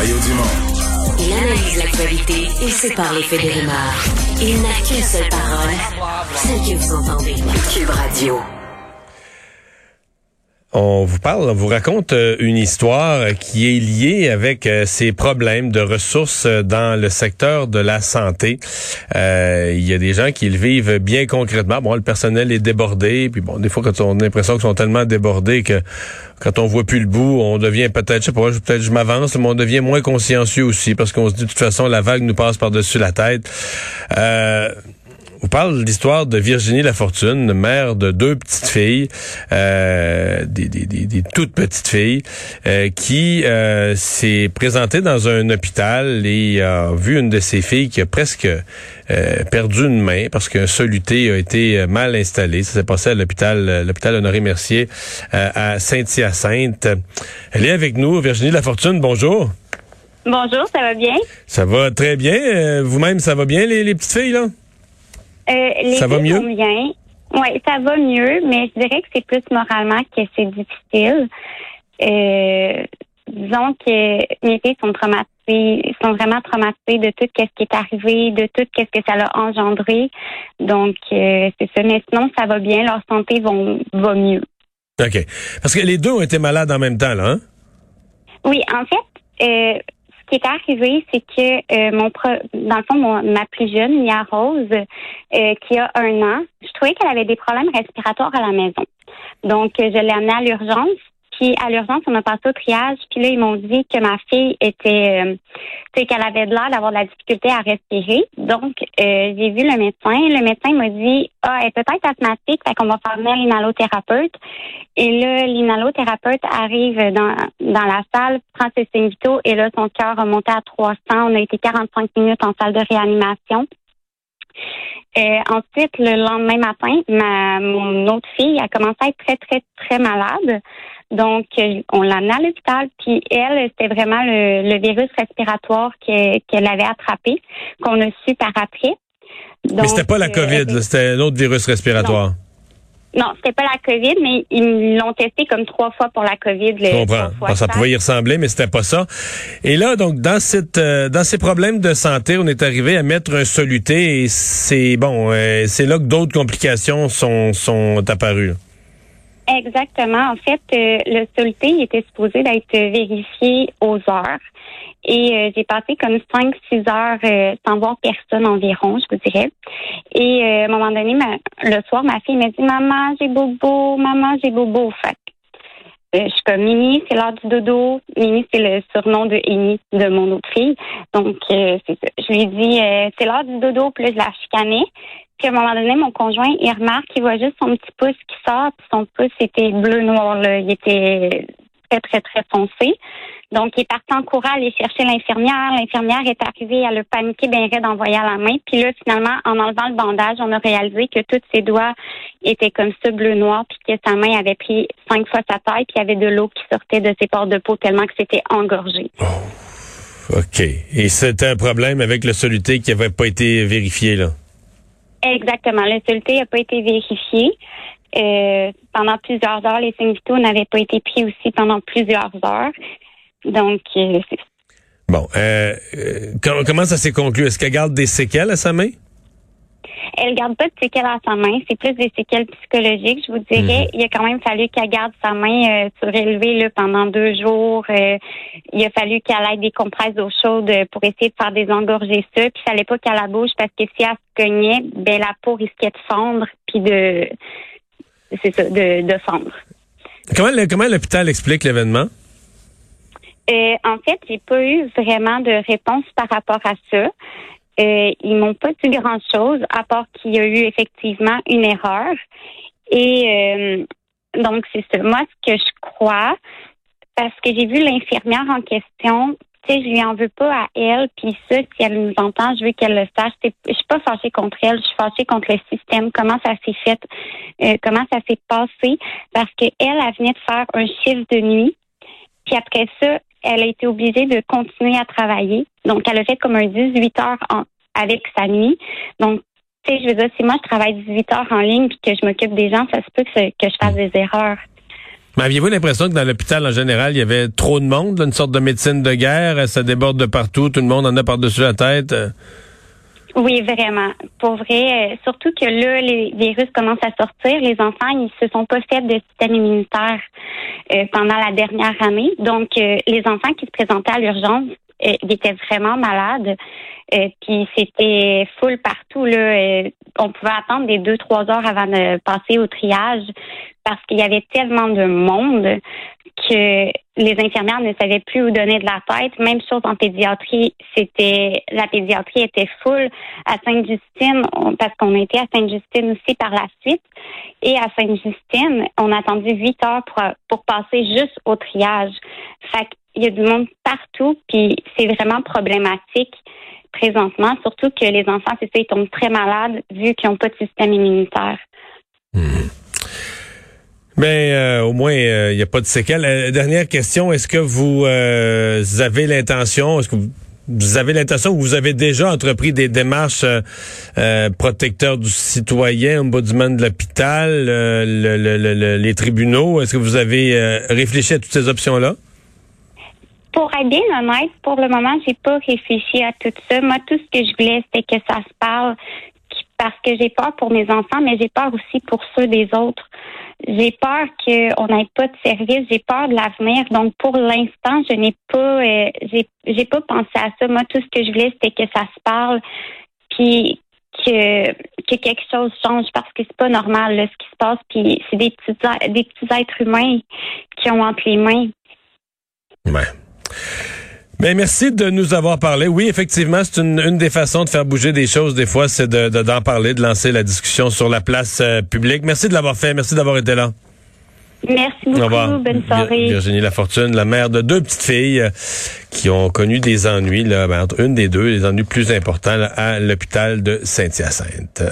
Il analyse l'actualité et sépare les faits des rumeurs. Il n'a qu'une seule parole, celle que vous entendez. Radio. On vous parle, on vous raconte euh, une histoire qui est liée avec euh, ces problèmes de ressources euh, dans le secteur de la santé. il y a des gens qui le vivent bien concrètement. Bon, le personnel est débordé, puis bon, des fois quand on a l'impression qu'ils sont tellement débordés que quand on voit plus le bout, on devient peut-être, je sais pas, peut-être je m'avance, mais on devient moins consciencieux aussi parce qu'on se dit de toute façon la vague nous passe par-dessus la tête. Vous parle de l'histoire de Virginie Lafortune, mère de deux petites filles, euh, des, des, des, toutes petites filles, euh, qui euh, s'est présentée dans un hôpital et a vu une de ses filles qui a presque perdu une main parce qu'un soluté a été mal installé. Ça s'est passé à l'hôpital l'hôpital Honoré Mercier à Saint-Hyacinthe. Elle est avec nous, Virginie Lafortune. Bonjour. Bonjour, ça va bien? Ça va très bien. Vous-même, ça va bien, les, les petites filles, là? Euh, ça va mieux? Oui, ça va mieux, mais je dirais que c'est plus moralement que c'est difficile. Euh, disons que mes filles sont traumatisées, sont vraiment traumatisées de tout ce qui est arrivé, de tout ce que ça a engendré. Donc, euh, c'est ça. Mais sinon, ça va bien. Leur santé va, va mieux. OK. Parce que les deux ont été malades en même temps, là, hein? Oui, en fait, euh, qui est arrivé, c'est que euh, mon dans le fond, ma plus jeune, Mia Rose, euh, qui a un an, je trouvais qu'elle avait des problèmes respiratoires à la maison. Donc, je l'ai amenée à l'urgence. Puis à l'urgence, on a passé au triage. Puis là, ils m'ont dit que ma fille était, euh, tu sais, qu'elle avait de l'air d'avoir de la difficulté à respirer. Donc, euh, j'ai vu le médecin. Le médecin m'a dit, ah, elle est peut-être asthmatique, fait qu'on va faire venir l'inhalothérapeute. Et là, l'inhalothérapeute arrive dans, dans la salle, prend ses signes vitaux, et là, son cœur a monté à 300. On a été 45 minutes en salle de réanimation. Euh, ensuite, le lendemain matin, ma mon autre fille a commencé à être très, très, très malade. Donc, euh, on l'a amenée à l'hôpital, puis elle, c'était vraiment le, virus respiratoire qu'elle avait attrapé, qu'on a su par après. Donc, mais c'était pas la euh, COVID, c'était un autre virus respiratoire. Non. c'était pas la COVID, mais ils l'ont testé comme trois fois pour la COVID. Je comprends. ça pouvait y ressembler, mais c'était pas ça. Et là, donc, dans cette, euh, dans ces problèmes de santé, on est arrivé à mettre un soluté et c'est bon, c'est là que d'autres complications sont, sont apparues. Exactement. En fait, euh, le soluté était supposé d'être vérifié aux heures. Et euh, j'ai passé comme 5-6 heures euh, sans voir personne environ, je vous dirais. Et à un moment donné, le soir, ma fille m'a dit Maman, j'ai bobo, maman, j'ai bobo. Fait je suis comme Mimi, c'est l'heure du dodo. Mimi, c'est le surnom de Amy, de mon autre fille. Donc, c'est ça. Je lui dit, c'est l'heure du dodo, puis là, je la chicanais. Puis à un moment donné, mon conjoint, il remarque qu'il voit juste son petit pouce qui sort, puis son pouce était bleu-noir, là. Il était très, très, très foncé. Donc, il est parti en courant aller chercher l'infirmière. L'infirmière est arrivée, elle a paniqué bien raide en voyant la main. Puis là, finalement, en enlevant le bandage, on a réalisé que tous ses doigts étaient comme ça bleu-noir, puis que sa main avait pris cinq fois sa taille, puis il y avait de l'eau qui sortait de ses pores de peau tellement que c'était engorgé. Oh, OK. Et c'était un problème avec le soluté qui n'avait pas été vérifié, là? Exactement. Le n'a pas été vérifié. Euh, pendant plusieurs heures, les signes vitaux n'avaient pas été pris aussi pendant plusieurs heures. Donc, euh, Bon, euh, comment ça s'est conclu? Est-ce qu'elle garde des séquelles à sa main? Elle garde pas de séquelles à sa main, c'est plus des séquelles psychologiques. Je vous dirais, mhm. il a quand même fallu qu'elle garde sa main euh, surélevée là, pendant deux jours. Euh, il a fallu qu'elle ait des compresses d'eau chaude pour essayer de faire désengorger ça. Puis il fallait pas qu'elle la bouge parce que si elle se cognait, ben la peau risquait de fondre puis de c'est ça, de, de fondre. Comment, comment l'hôpital explique l'événement? Euh, en fait, j'ai pas eu vraiment de réponse par rapport à ça. Euh, ils m'ont pas dit grand-chose, à part qu'il y a eu effectivement une erreur. Et euh, donc, c'est ça. Moi, ce que je crois, parce que j'ai vu l'infirmière en question, tu sais, je lui en veux pas à elle, puis ça, si elle nous entend, je veux qu'elle le sache. Je suis pas fâchée contre elle, je suis fâchée contre le système, comment ça s'est fait, euh, comment ça s'est passé, parce qu'elle, elle venait de faire un chiffre de nuit, puis après ça, elle a été obligée de continuer à travailler. Donc, elle a fait comme un 18 heures avec sa nuit. Donc, tu sais, je veux dire, si moi je travaille 18 heures en ligne puis que je m'occupe des gens, ça se peut que, je fasse des erreurs. Mais aviez-vous l'impression que dans l'hôpital en général, il y avait trop de monde, une sorte de médecine de guerre, ça déborde de partout, tout le monde en a par-dessus la tête? Oui, vraiment. Pour vrai, euh, surtout que là, les virus commencent à sortir. Les enfants, ils se sont pas fait de système immunitaire euh, pendant la dernière année. Donc, euh, les enfants qui se présentaient à l'urgence, ils étaient vraiment malades. puis c'était full partout. Là. On pouvait attendre des deux, trois heures avant de passer au triage parce qu'il y avait tellement de monde que les infirmières ne savaient plus où donner de la tête. Même chose en pédiatrie, c'était la pédiatrie était full à Sainte-Justine parce qu'on était à Sainte-Justine aussi par la suite. Et à Sainte-Justine, on a attendu huit heures pour, pour passer juste au triage. Fait qu'il y a du monde partout, puis c'est vraiment problématique présentement, surtout que les enfants, c'est ça, ils tombent très malades vu qu'ils n'ont pas de système immunitaire. Hmm. Mais euh, au moins, il euh, n'y a pas de séquelles. Euh, dernière question, est-ce que vous avez l'intention, est-ce que vous, avez l'intention ou vous avez déjà entrepris des démarches protecteurs du citoyen, ombudsman de l'hôpital, les tribunaux? Est-ce que vous avez réfléchi à toutes ces options-là? Pour être bien honnête, pour le moment, j'ai pas réfléchi à tout ça. Moi, tout ce que je voulais, c'était que ça se parle parce que j'ai peur pour mes enfants, mais j'ai peur aussi pour ceux des autres. J'ai peur qu'on n'ait pas de service, j'ai peur de l'avenir. Donc pour l'instant, je n'ai pas euh, j'ai j'ai pas pensé à ça. Moi, tout ce que je voulais, c'était que ça se parle, puis que, que quelque chose change parce que c'est pas normal ce qui se passe. Puis c'est des petits des petits êtres humains qui ont entre les mains. Mais merci de nous avoir parlé. Oui, effectivement, c'est une, une, des façons de faire bouger des choses. Des fois, c'est de, d'en parler, de lancer la discussion sur la place euh, publique. Merci de l'avoir fait. Merci d'avoir été là. Merci beaucoup. Au revoir. Bonne soirée. Virginie Lafortune, la mère de deux petites filles euh, qui ont connu des ennuis, là, ben, entre une des deux, les ennuis plus importants à l'hôpital de Saint-Hyacinthe.